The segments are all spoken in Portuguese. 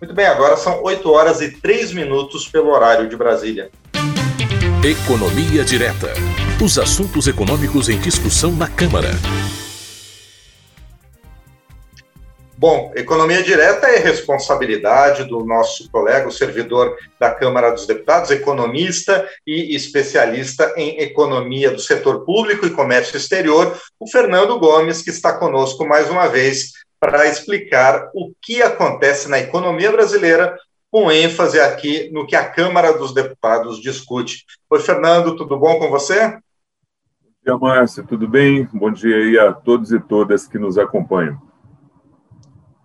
Muito bem, agora são 8 horas e 3 minutos pelo horário de Brasília. Economia Direta. Os assuntos econômicos em discussão na Câmara. Bom, economia direta é responsabilidade do nosso colega, o servidor da Câmara dos Deputados, economista e especialista em economia do setor público e comércio exterior, o Fernando Gomes, que está conosco mais uma vez para explicar o que acontece na economia brasileira, com ênfase aqui no que a Câmara dos Deputados discute. Oi, Fernando, tudo bom com você? Bom dia, Márcio, tudo bem? Bom dia aí a todos e todas que nos acompanham.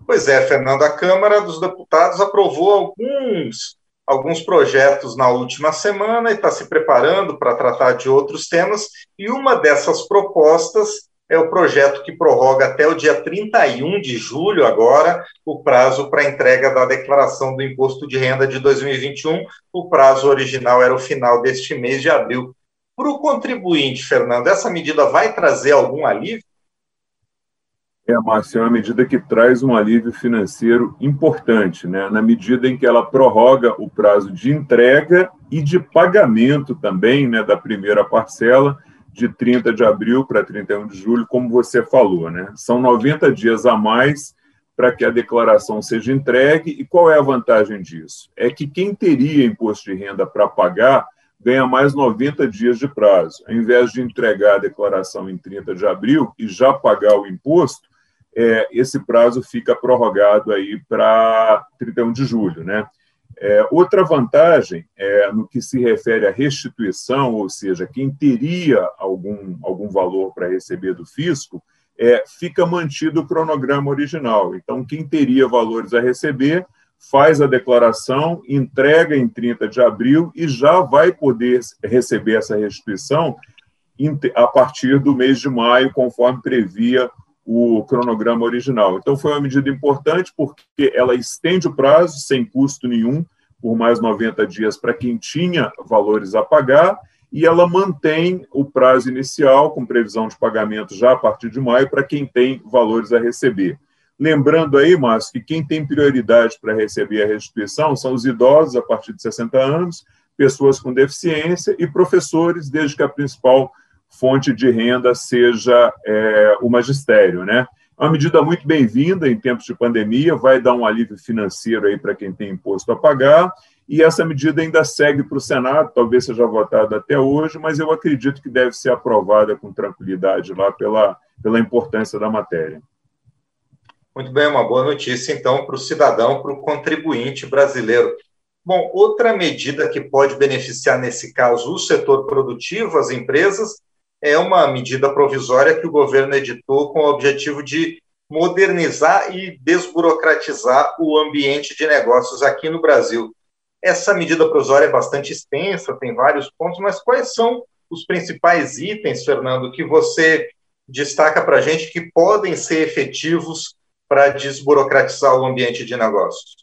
Pois é, Fernando, a Câmara dos Deputados aprovou alguns, alguns projetos na última semana e está se preparando para tratar de outros temas, e uma dessas propostas é o projeto que prorroga até o dia 31 de julho, agora, o prazo para entrega da declaração do imposto de renda de 2021. O prazo original era o final deste mês de abril. Para o contribuinte, Fernando, essa medida vai trazer algum alívio? É, Márcio, é uma medida que traz um alívio financeiro importante, né? na medida em que ela prorroga o prazo de entrega e de pagamento também né, da primeira parcela, de 30 de abril para 31 de julho, como você falou. Né? São 90 dias a mais para que a declaração seja entregue. E qual é a vantagem disso? É que quem teria imposto de renda para pagar ganha mais 90 dias de prazo. Ao invés de entregar a declaração em 30 de abril e já pagar o imposto, é, esse prazo fica prorrogado aí para 31 de julho, né? É, outra vantagem é no que se refere à restituição, ou seja, quem teria algum, algum valor para receber do fisco, é, fica mantido o cronograma original. Então, quem teria valores a receber faz a declaração, entrega em 30 de abril e já vai poder receber essa restituição a partir do mês de maio, conforme previa o cronograma original. Então, foi uma medida importante porque ela estende o prazo sem custo nenhum, por mais 90 dias para quem tinha valores a pagar, e ela mantém o prazo inicial, com previsão de pagamento já a partir de maio, para quem tem valores a receber. Lembrando aí, Márcio, que quem tem prioridade para receber a restituição são os idosos a partir de 60 anos, pessoas com deficiência e professores, desde que a principal fonte de renda seja é, o magistério, né? É uma medida muito bem-vinda em tempos de pandemia, vai dar um alívio financeiro aí para quem tem imposto a pagar, e essa medida ainda segue para o Senado, talvez seja votada até hoje, mas eu acredito que deve ser aprovada com tranquilidade lá pela, pela importância da matéria. Muito bem, uma boa notícia, então, para o cidadão, para o contribuinte brasileiro. Bom, outra medida que pode beneficiar, nesse caso, o setor produtivo, as empresas, é uma medida provisória que o governo editou com o objetivo de modernizar e desburocratizar o ambiente de negócios aqui no Brasil. Essa medida provisória é bastante extensa, tem vários pontos, mas quais são os principais itens, Fernando, que você destaca para a gente que podem ser efetivos para desburocratizar o ambiente de negócios?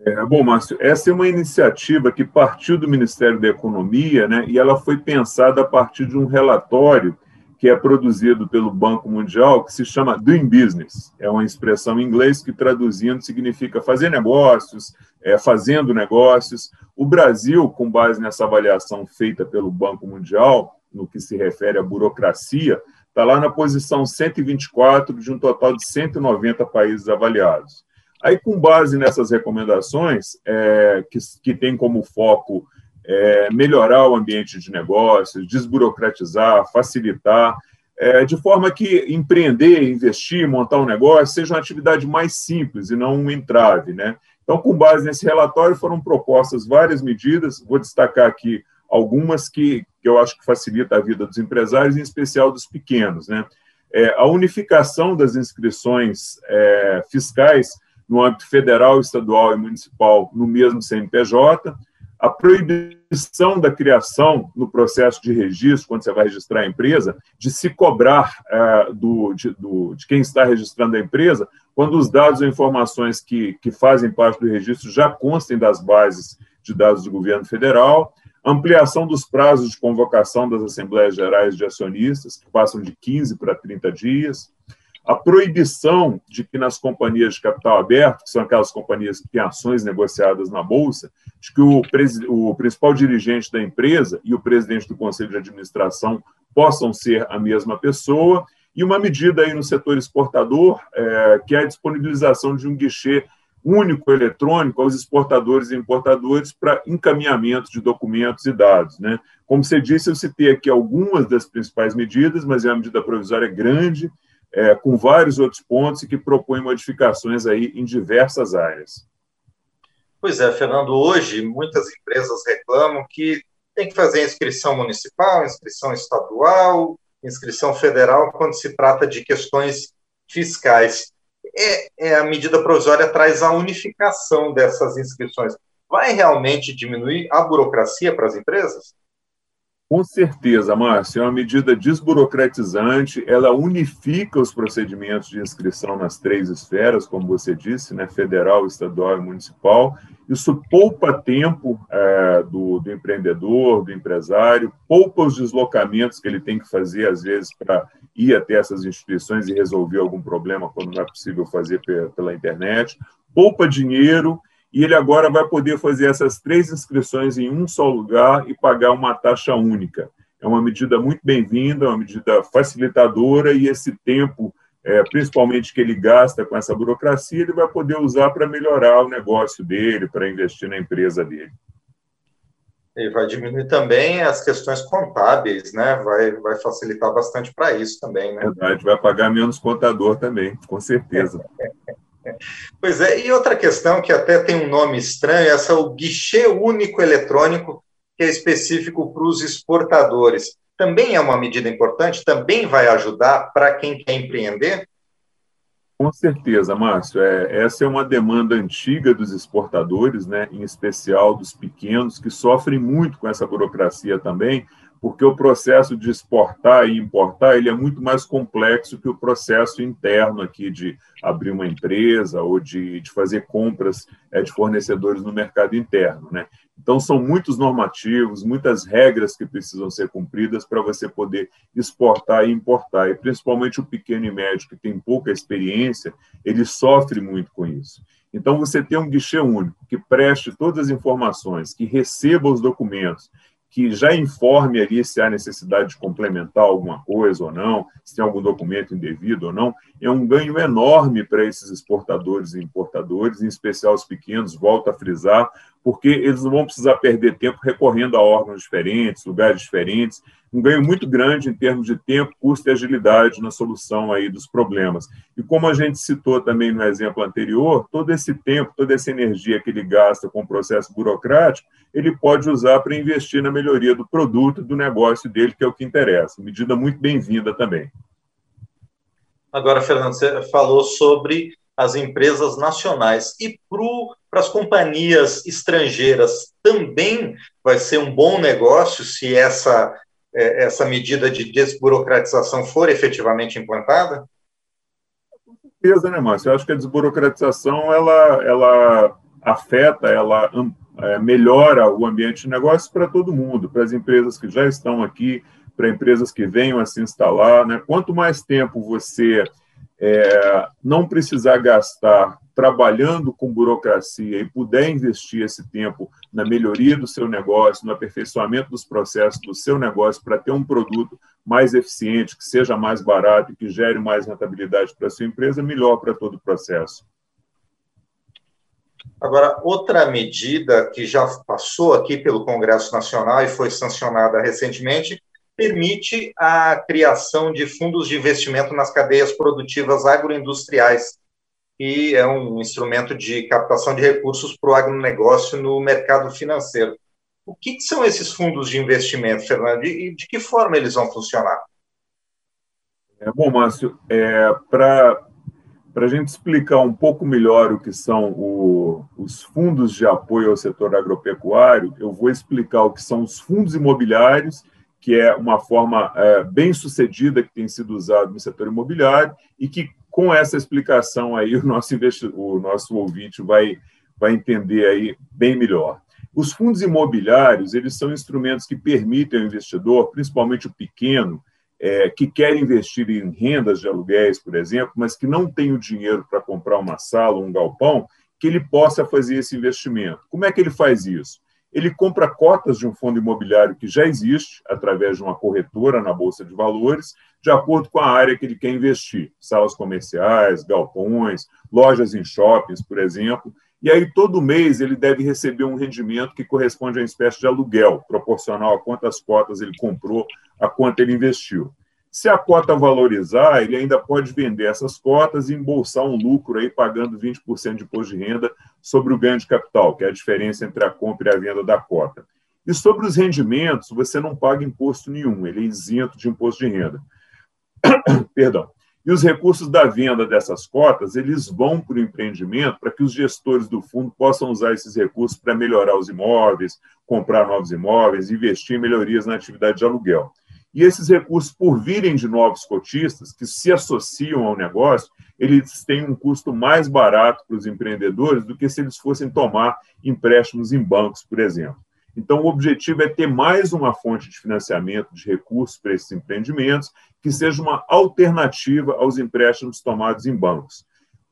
É, bom, Márcio, essa é uma iniciativa que partiu do Ministério da Economia, né, e ela foi pensada a partir de um relatório que é produzido pelo Banco Mundial, que se chama Doing Business. É uma expressão em inglês que, traduzindo, significa fazer negócios, é, fazendo negócios. O Brasil, com base nessa avaliação feita pelo Banco Mundial, no que se refere à burocracia, está lá na posição 124 de um total de 190 países avaliados. Aí, com base nessas recomendações, é, que, que tem como foco é, melhorar o ambiente de negócios, desburocratizar, facilitar, é, de forma que empreender, investir, montar um negócio seja uma atividade mais simples e não um entrave. Né? Então, com base nesse relatório, foram propostas várias medidas, vou destacar aqui algumas que, que eu acho que facilita a vida dos empresários, em especial dos pequenos. Né? É, a unificação das inscrições é, fiscais no âmbito federal, estadual e municipal no mesmo CNPJ, a proibição da criação no processo de registro, quando você vai registrar a empresa, de se cobrar é, do, de, do, de quem está registrando a empresa, quando os dados ou informações que, que fazem parte do registro já constem das bases de dados do governo federal, ampliação dos prazos de convocação das Assembleias Gerais de Acionistas, que passam de 15 para 30 dias, a proibição de que nas companhias de capital aberto, que são aquelas companhias que têm ações negociadas na Bolsa, de que o, o principal dirigente da empresa e o presidente do conselho de administração possam ser a mesma pessoa, e uma medida aí no setor exportador, é, que é a disponibilização de um guichê único eletrônico aos exportadores e importadores para encaminhamento de documentos e dados. Né? Como você disse, eu citei aqui algumas das principais medidas, mas é uma medida provisória grande, é, com vários outros pontos e que propõe modificações aí em diversas áreas. Pois é, Fernando, hoje muitas empresas reclamam que tem que fazer inscrição municipal, inscrição estadual, inscrição federal quando se trata de questões fiscais. É, é, a medida provisória traz a unificação dessas inscrições. Vai realmente diminuir a burocracia para as empresas? Com certeza, Márcio, é uma medida desburocratizante, ela unifica os procedimentos de inscrição nas três esferas, como você disse, né, federal, estadual e municipal. Isso poupa tempo é, do, do, empreendedor, do empresário, poupa os deslocamentos que ele tem que fazer, às vezes, para ir até essas instituições e resolver algum problema quando não é possível fazer pela internet, poupa dinheiro e ele agora vai poder fazer essas três inscrições em um só lugar e pagar uma taxa única. É uma medida muito bem-vinda, uma medida facilitadora, e esse tempo, é, principalmente que ele gasta com essa burocracia, ele vai poder usar para melhorar o negócio dele, para investir na empresa dele. E vai diminuir também as questões contábeis, né? Vai, vai facilitar bastante para isso também, né? Verdade, vai pagar menos contador também, com certeza. Pois é, e outra questão que até tem um nome estranho, essa é o guichê único eletrônico, que é específico para os exportadores. Também é uma medida importante, também vai ajudar para quem quer empreender? Com certeza, Márcio. É, essa é uma demanda antiga dos exportadores, né, em especial dos pequenos, que sofrem muito com essa burocracia também, porque o processo de exportar e importar ele é muito mais complexo que o processo interno aqui de abrir uma empresa ou de, de fazer compras é, de fornecedores no mercado interno. Né? Então, são muitos normativos, muitas regras que precisam ser cumpridas para você poder exportar e importar. E, principalmente, o pequeno e médio, que tem pouca experiência, ele sofre muito com isso. Então, você tem um guichê único que preste todas as informações, que receba os documentos, que já informe ali se há necessidade de complementar alguma coisa ou não, se tem algum documento indevido ou não, é um ganho enorme para esses exportadores e importadores, em especial os pequenos, volto a frisar, porque eles não vão precisar perder tempo recorrendo a órgãos diferentes, lugares diferentes, um ganho muito grande em termos de tempo, custo e agilidade na solução aí dos problemas. E como a gente citou também no exemplo anterior, todo esse tempo, toda essa energia que ele gasta com o processo burocrático, ele pode usar para investir na melhoria do produto, do negócio dele, que é o que interessa. Medida muito bem-vinda também. Agora, Fernando, você falou sobre as empresas nacionais. E para as companhias estrangeiras também vai ser um bom negócio se essa, essa medida de desburocratização for efetivamente implantada? Com certeza, né, Márcio? Eu acho que a desburocratização ela, ela afeta, ela é, melhora o ambiente de negócio para todo mundo, para as empresas que já estão aqui, para empresas que venham a se instalar. Né? Quanto mais tempo você é, não precisar gastar trabalhando com burocracia e puder investir esse tempo na melhoria do seu negócio, no aperfeiçoamento dos processos do seu negócio para ter um produto mais eficiente, que seja mais barato e que gere mais rentabilidade para a sua empresa, melhor para todo o processo. Agora, outra medida que já passou aqui pelo Congresso Nacional e foi sancionada recentemente permite a criação de fundos de investimento nas cadeias produtivas agroindustriais, e é um instrumento de captação de recursos para o agronegócio no mercado financeiro. O que, que, são esses fundos de investimento, Fernando, e de que forma eles vão funcionar? É, bom, Márcio, é, para para a gente explicar um pouco melhor o que são o, os fundos de apoio ao setor agropecuário, eu vou explicar o que são os fundos imobiliários, que é uma forma é, bem sucedida que tem sido usado no setor imobiliário e que com essa explicação aí o nosso o nosso ouvinte vai vai entender aí bem melhor. Os fundos imobiliários eles são instrumentos que permitem ao investidor, principalmente o pequeno, é, que quer investir em rendas de aluguéis, por exemplo, mas que não tem o dinheiro para comprar uma sala, um galpão, que ele possa fazer esse investimento. Como é que ele faz isso? Ele compra cotas de um fundo imobiliário que já existe, através de uma corretora na Bolsa de Valores, de acordo com a área que ele quer investir. Salas comerciais, galpões, lojas em shoppings, por exemplo. E aí, todo mês, ele deve receber um rendimento que corresponde a uma espécie de aluguel, proporcional a quantas cotas ele comprou, a quanto ele investiu. Se a cota valorizar, ele ainda pode vender essas cotas e embolsar um lucro aí pagando 20% de imposto de renda sobre o ganho de capital, que é a diferença entre a compra e a venda da cota. E sobre os rendimentos, você não paga imposto nenhum, ele é isento de imposto de renda. Perdão. E os recursos da venda dessas cotas, eles vão para o empreendimento para que os gestores do fundo possam usar esses recursos para melhorar os imóveis, comprar novos imóveis, investir em melhorias na atividade de aluguel. E esses recursos, por virem de novos cotistas que se associam ao negócio, eles têm um custo mais barato para os empreendedores do que se eles fossem tomar empréstimos em bancos, por exemplo. Então, o objetivo é ter mais uma fonte de financiamento de recursos para esses empreendimentos, que seja uma alternativa aos empréstimos tomados em bancos.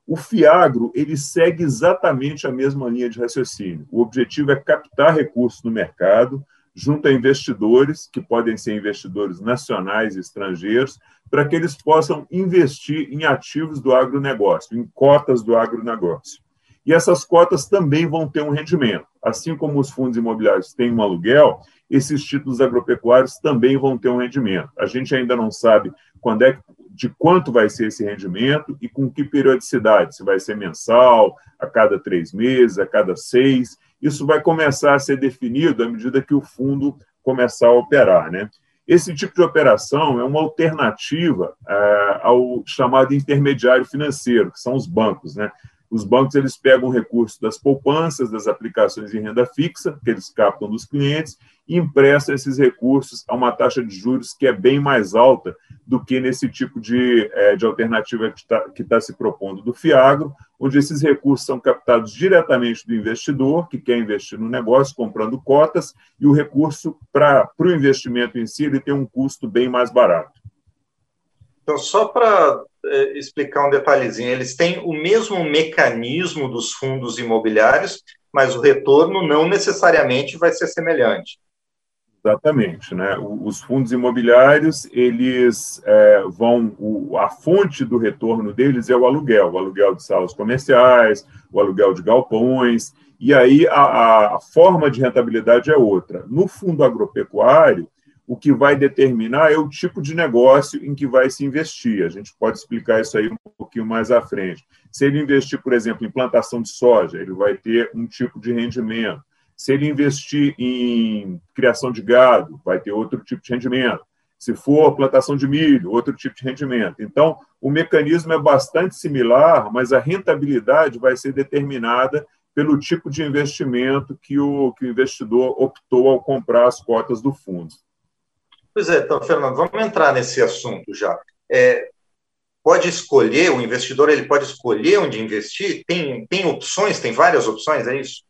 O Fiagro ele segue exatamente a mesma linha de raciocínio. O objetivo é captar recursos no mercado, junto a investidores, que podem ser investidores nacionais e estrangeiros, para que eles possam investir em ativos do agronegócio, em cotas do agronegócio. E essas cotas também vão ter um rendimento. Assim como os fundos imobiliários têm um aluguel, esses títulos agropecuários também vão ter um rendimento. A gente ainda não sabe quando é de quanto vai ser esse rendimento e com que periodicidade, se vai ser mensal, a cada três meses, a cada seis. Isso vai começar a ser definido à medida que o fundo começar a operar. Né? Esse tipo de operação é uma alternativa é, ao chamado intermediário financeiro, que são os bancos. Né? Os bancos eles pegam recursos das poupanças, das aplicações em renda fixa, que eles captam dos clientes, e emprestam esses recursos a uma taxa de juros que é bem mais alta do que nesse tipo de, é, de alternativa que está tá se propondo do FIAGRO, onde esses recursos são captados diretamente do investidor, que quer investir no negócio, comprando cotas, e o recurso para o investimento em si ele tem um custo bem mais barato. Então, só para explicar um detalhezinho, eles têm o mesmo mecanismo dos fundos imobiliários, mas o retorno não necessariamente vai ser semelhante. Exatamente, né? Os fundos imobiliários a é, vão, o, a fonte do retorno deles é o aluguel, o aluguel de salas comerciais, o aluguel de galpões, e aí a, a forma de rentabilidade é outra. No fundo agropecuário, o que vai determinar é o tipo de negócio em que vai se investir. A gente pode explicar isso aí um pouquinho mais à frente. Se ele investir, por exemplo, em plantação de soja, ele vai ter um tipo de rendimento. Se ele investir em criação de gado, vai ter outro tipo de rendimento. Se for plantação de milho, outro tipo de rendimento. Então, o mecanismo é bastante similar, mas a rentabilidade vai ser determinada pelo tipo de investimento que o, que o investidor optou ao comprar as cotas do fundo. Pois é, então, Fernando, vamos entrar nesse assunto já. É, pode escolher, o investidor ele pode escolher onde investir? Tem, tem opções, tem várias opções, é isso?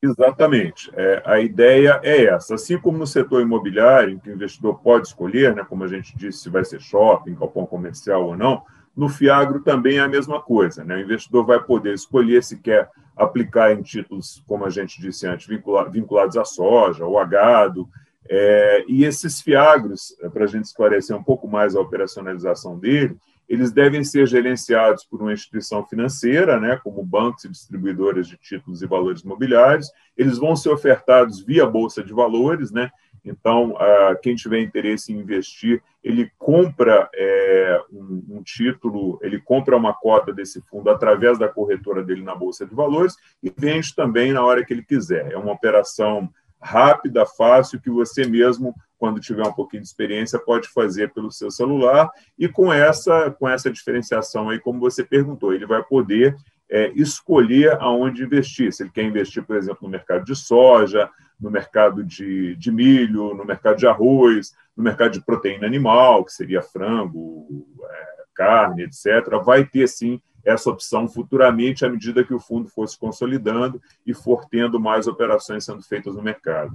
Exatamente. É, a ideia é essa. Assim como no setor imobiliário, que o investidor pode escolher, né, como a gente disse, se vai ser shopping, galpão comercial ou não, no Fiagro também é a mesma coisa. Né? O investidor vai poder escolher se quer aplicar em títulos, como a gente disse antes, vinculados à soja ou a gado, é, e esses fiagros, é, para a gente esclarecer um pouco mais a operacionalização dele, eles devem ser gerenciados por uma instituição financeira, né, como bancos e distribuidores de títulos e valores imobiliários. Eles vão ser ofertados via bolsa de valores, né? Então, quem tiver interesse em investir, ele compra é, um, título, ele compra uma cota desse fundo através da corretora dele na bolsa de valores e vende também na hora que ele quiser. É uma operação rápida, fácil, que você mesmo, quando tiver um pouquinho de experiência, pode fazer pelo seu celular. E com essa, com essa diferenciação aí, como você perguntou, ele vai poder é, escolher aonde investir. Se ele quer investir, por exemplo, no mercado de soja, no mercado de, de milho, no mercado de arroz, no mercado de proteína animal, que seria frango, é, carne, etc., vai ter sim essa opção futuramente à medida que o fundo for se consolidando e for tendo mais operações sendo feitas no mercado.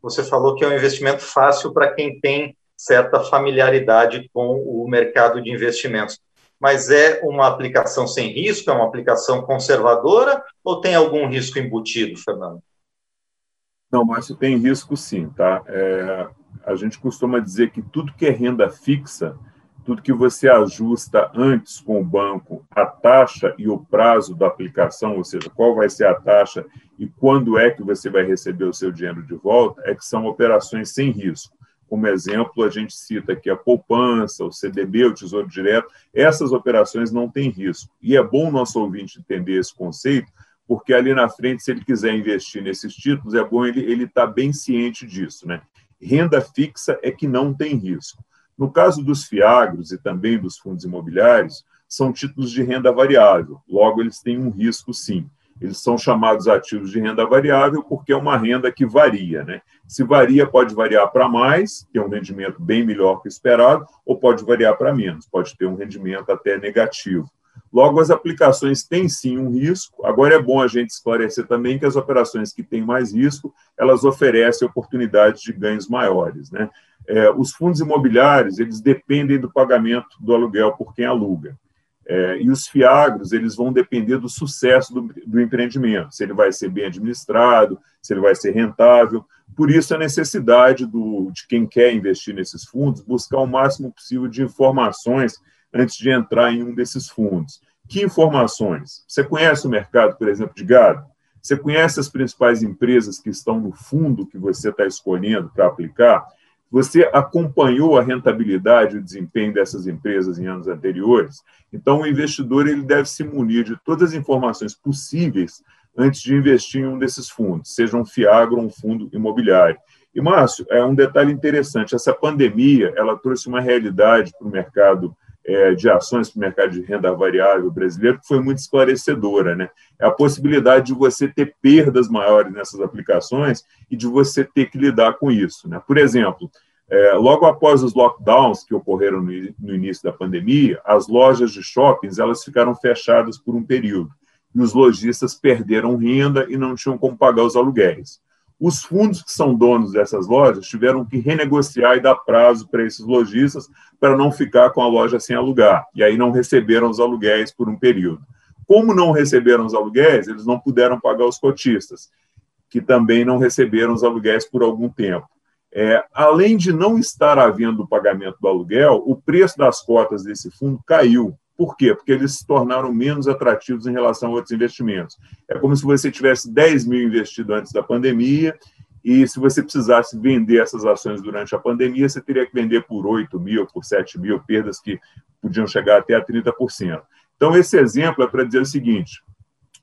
Você falou que é um investimento fácil para quem tem certa familiaridade com o mercado de investimentos. Mas é uma aplicação sem risco, é uma aplicação conservadora ou tem algum risco embutido, Fernando? Não, Márcio, tem risco sim, tá? É, a gente costuma dizer que tudo que é renda fixa, tudo que você ajusta antes com o banco, a taxa e o prazo da aplicação, ou seja, qual vai ser a taxa e quando é que você vai receber o seu dinheiro de volta, é que são operações sem risco. Como exemplo, a gente cita aqui a poupança, o CDB, o Tesouro Direto. Essas operações não têm risco. E é bom o nosso ouvinte entender esse conceito, porque ali na frente, se ele quiser investir nesses títulos, é bom ele estar tá bem ciente disso. Né? Renda fixa é que não tem risco. No caso dos fiagros e também dos fundos imobiliários, são títulos de renda variável, logo eles têm um risco sim. Eles são chamados ativos de renda variável porque é uma renda que varia. Né? Se varia, pode variar para mais, ter um rendimento bem melhor que esperado, ou pode variar para menos, pode ter um rendimento até negativo. Logo, as aplicações têm sim um risco. Agora é bom a gente esclarecer também que as operações que têm mais risco, elas oferecem oportunidades de ganhos maiores. Né? É, os fundos imobiliários, eles dependem do pagamento do aluguel por quem aluga. É, e os fiagros, eles vão depender do sucesso do, do, empreendimento, se ele vai ser bem administrado, se ele vai ser rentável. Por isso, a necessidade do, de quem quer investir nesses fundos buscar o máximo possível de informações antes de entrar em um desses fundos. Que informações? Você conhece o mercado, por exemplo, de gado? Você conhece as principais empresas que estão no fundo que você está escolhendo para aplicar? Você acompanhou a rentabilidade e o desempenho dessas empresas em anos anteriores? Então, o investidor ele deve se munir de todas as informações possíveis antes de investir em um desses fundos, seja um FIAGRO ou um fundo imobiliário. E, Márcio, é um detalhe interessante: essa pandemia ela trouxe uma realidade para o mercado é, de ações para o mercado de renda variável brasileiro que foi muito esclarecedora. Né? É a possibilidade de você ter perdas maiores nessas aplicações e de você ter que lidar com isso. Né? Por exemplo, é, logo após os lockdowns que ocorreram no, no, início da pandemia, as lojas de shoppings elas ficaram fechadas por um período e os lojistas perderam renda e não tinham como pagar os aluguéis. Os fundos que são donos dessas lojas tiveram que renegociar e dar prazo para esses lojistas para não ficar com a loja sem alugar, e aí não receberam os aluguéis por um período. Como não receberam os aluguéis, eles não puderam pagar os cotistas, que também não receberam os aluguéis por algum tempo. É, além de não estar havendo o pagamento do aluguel, o preço das cotas desse fundo caiu. Por quê? Porque eles se tornaram menos atrativos em relação a outros investimentos. É como se você tivesse 10 mil investido antes da pandemia e se você precisasse vender essas ações durante a pandemia, você teria que vender por 8 mil, por 7 mil, perdas que podiam chegar até a 30%. Então, esse exemplo é para dizer o seguinte: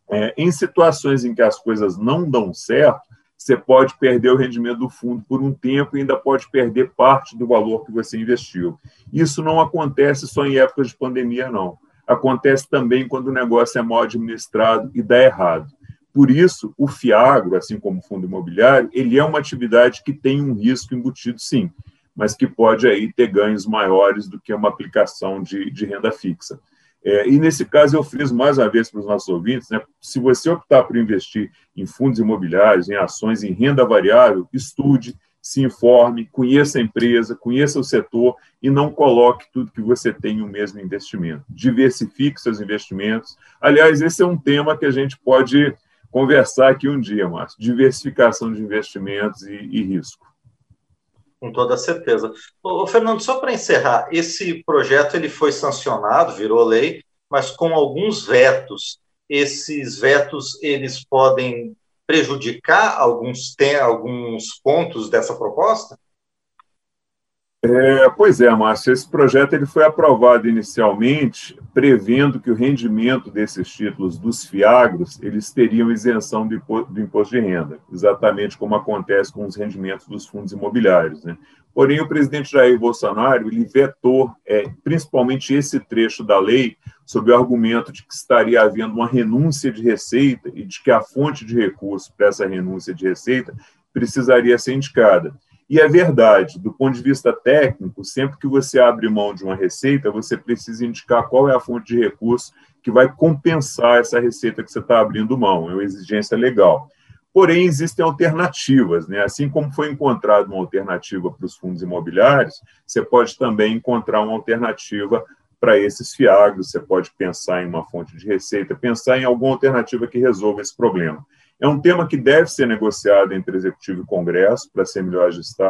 é, em situações em que as coisas não dão certo, você pode perder o rendimento do fundo por um tempo e ainda pode perder parte do valor que você investiu. Isso não acontece só em épocas de pandemia, não. Acontece também quando o negócio é mal administrado e dá errado. Por isso, o FIAGRO, assim como o fundo imobiliário, ele é uma atividade que tem um risco embutido, sim, mas que pode aí ter ganhos maiores do que uma aplicação de, de renda fixa. É, e nesse caso eu friso mais uma vez para os nossos ouvintes, né, se você optar por investir em fundos imobiliários, em ações, em renda variável, estude, se informe, conheça a empresa, conheça o setor e não coloque tudo que você tem em um mesmo investimento. Diversifique seus investimentos. Aliás, esse é um tema que a gente pode conversar aqui um dia, Márcio. Diversificação de investimentos e, e risco. Com toda certeza. Ô, Fernando, só para encerrar, esse projeto ele foi sancionado, virou lei, mas com alguns vetos. Esses vetos eles podem prejudicar alguns tem alguns pontos dessa proposta? É, pois é, Márcio, esse projeto ele foi aprovado inicialmente prevendo que o rendimento desses títulos dos fiagros eles teriam isenção do, imposto de renda, exatamente como acontece com os rendimentos dos fundos imobiliários. Né? Porém, o presidente Jair Bolsonaro ele vetou é, principalmente esse trecho da lei sob o argumento de que estaria havendo uma renúncia de receita e de que a fonte de recurso para essa renúncia de receita precisaria ser indicada. E é verdade, do ponto de vista técnico, sempre que você abre mão de uma receita, você precisa indicar qual é a fonte de recurso que vai compensar essa receita que você está abrindo mão, é uma exigência legal. Porém, existem alternativas, né? Assim como foi encontrada uma alternativa para os fundos imobiliários, você pode também encontrar uma alternativa para esses fiagros, você pode pensar em uma fonte de receita, pensar em alguma alternativa que resolva esse problema. É um tema que deve ser negociado entre Executivo e Congresso para ser melhor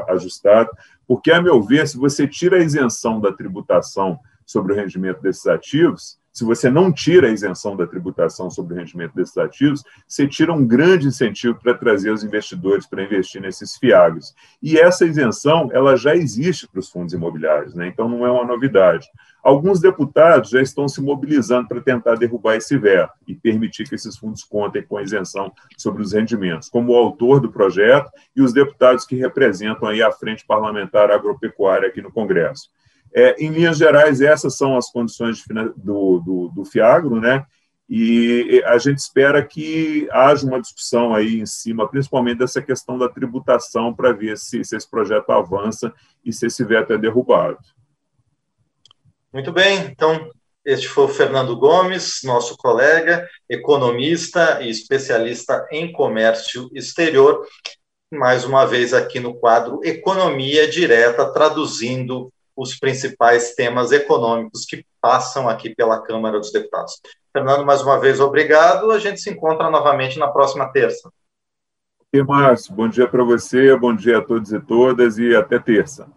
ajustado, porque, a meu ver, se você tira a isenção da tributação sobre o rendimento desses ativos, se você não tira a isenção da tributação sobre o rendimento desses ativos, você tira um grande incentivo para trazer os investidores para investir nesses fiagos. E essa isenção, ela já existe para os fundos imobiliários, né? então não é uma novidade. Alguns deputados já estão se mobilizando para tentar derrubar esse veto e permitir que esses fundos contem com isenção sobre os rendimentos, como o autor do projeto e os deputados que representam aí a Frente Parlamentar Agropecuária aqui no Congresso. É, em linhas gerais, essas são as condições do, do, do FIAGRO, né? E a gente espera que haja uma discussão aí em cima, principalmente dessa questão da tributação, para ver se, se esse projeto avança e se esse veto é derrubado. Muito bem, então este foi o Fernando Gomes, nosso colega, economista e especialista em comércio exterior, mais uma vez aqui no quadro Economia Direta, traduzindo os principais temas econômicos que passam aqui pela Câmara dos Deputados. Fernando, mais uma vez, obrigado. A gente se encontra novamente na próxima terça. E Márcio, bom dia para você, bom dia a todos e todas e até terça.